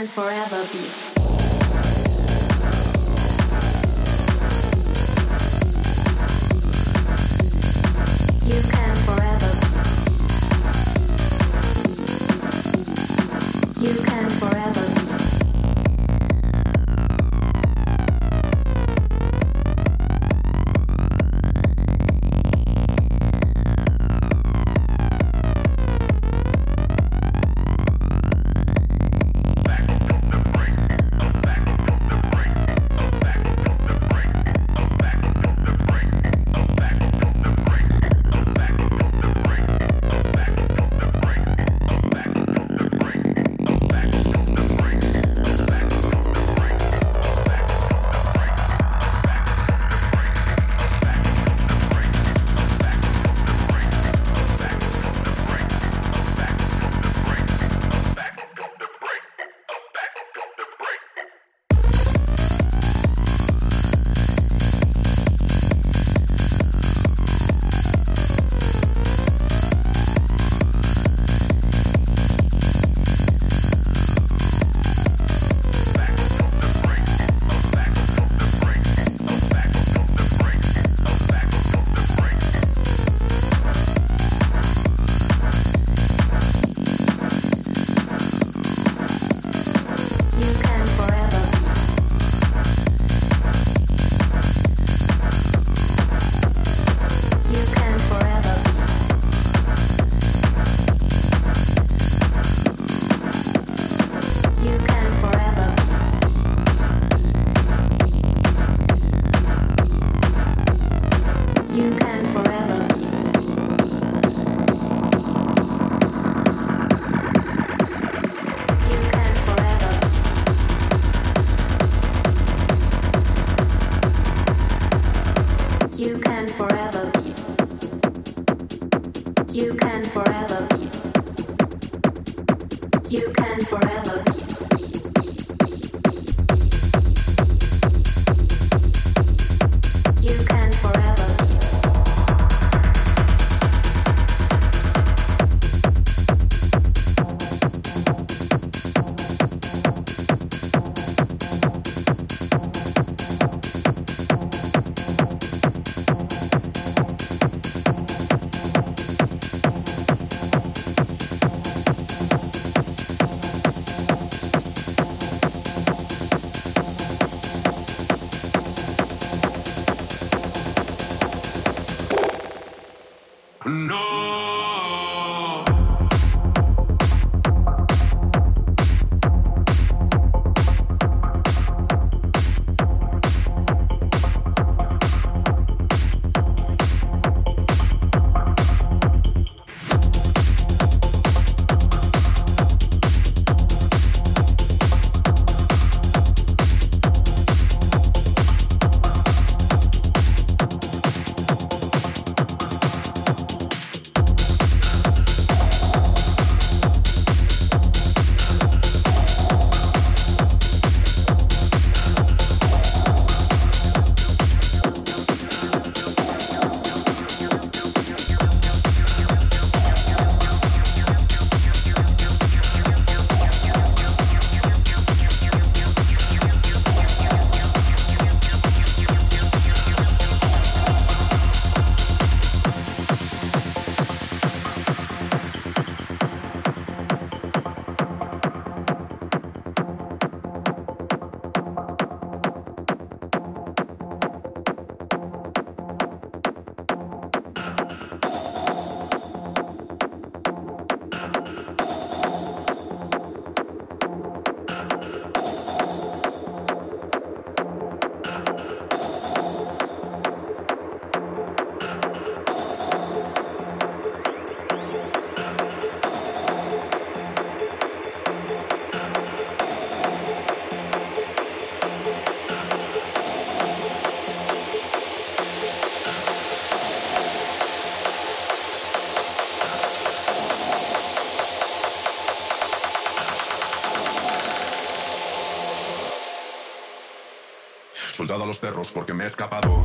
and forever be. Los perros porque me he escapado.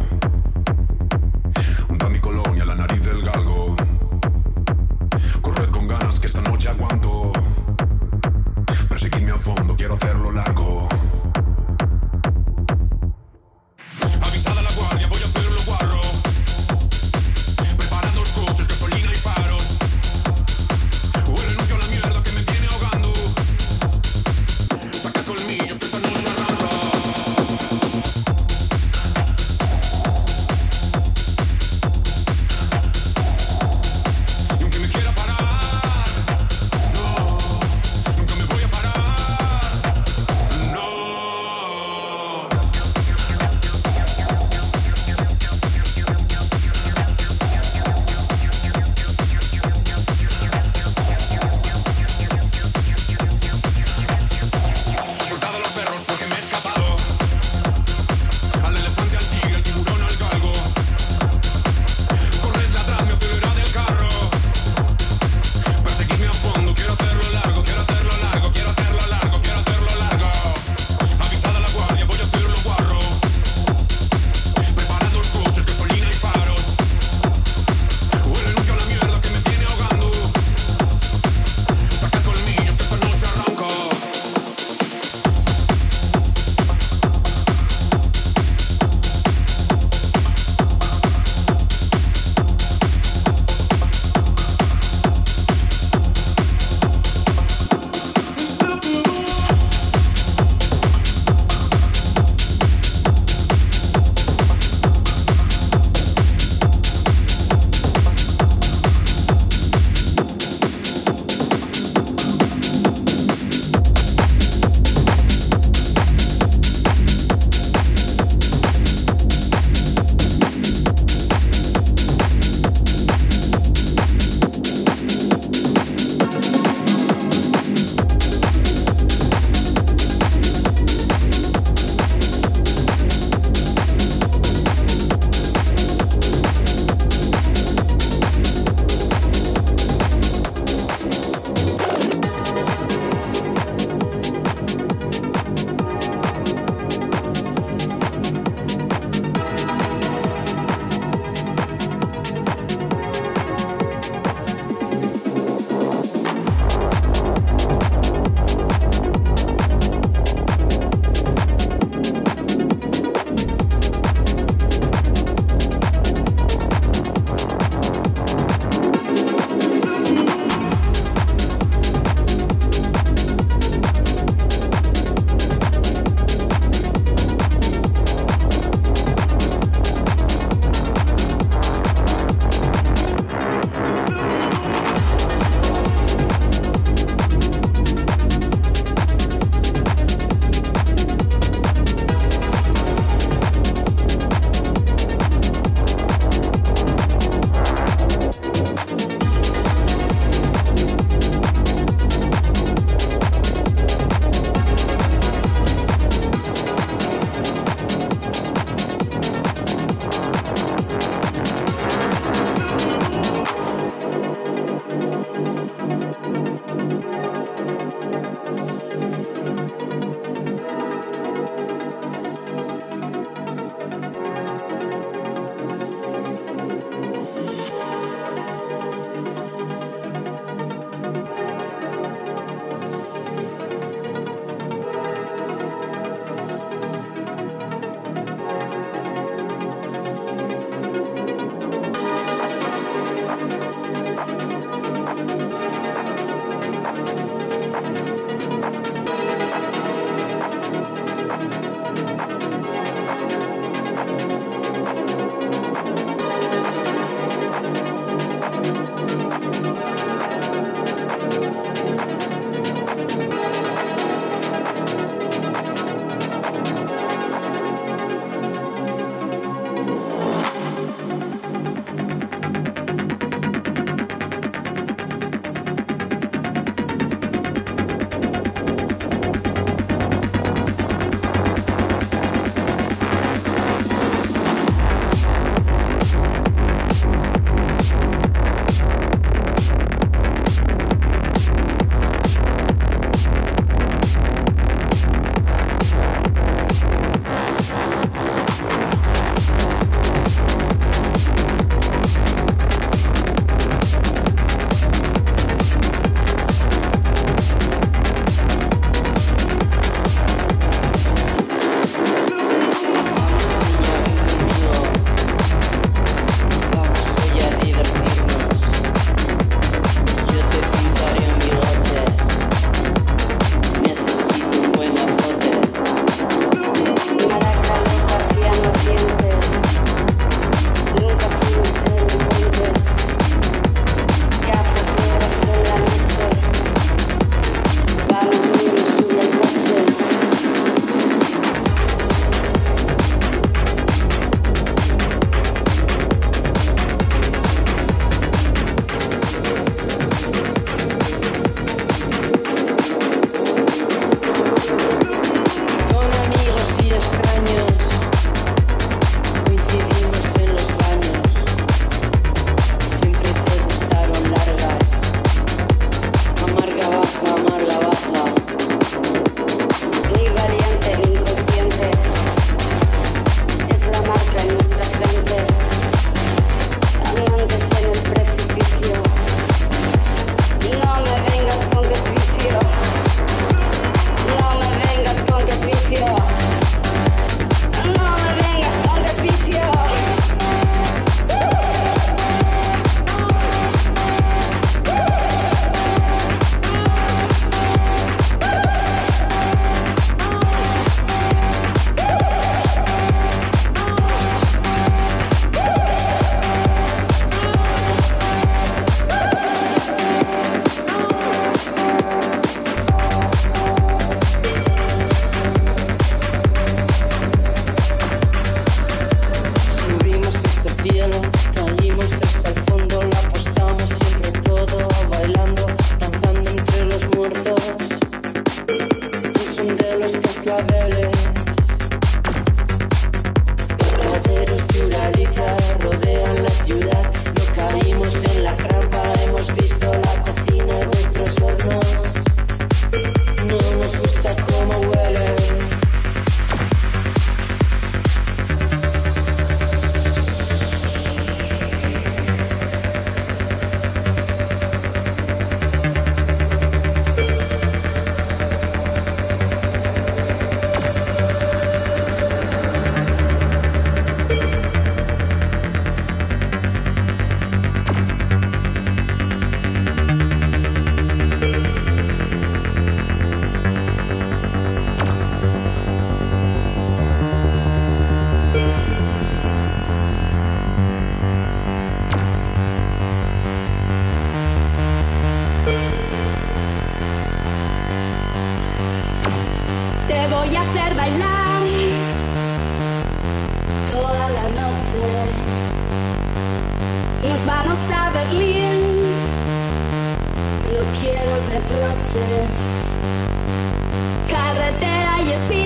that I you feel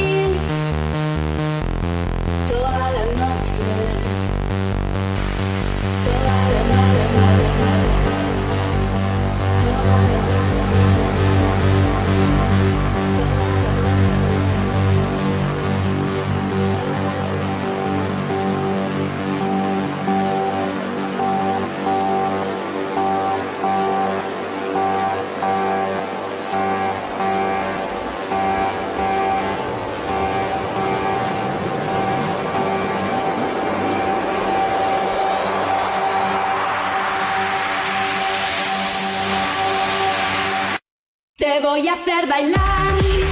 Te voy a hacer bailar.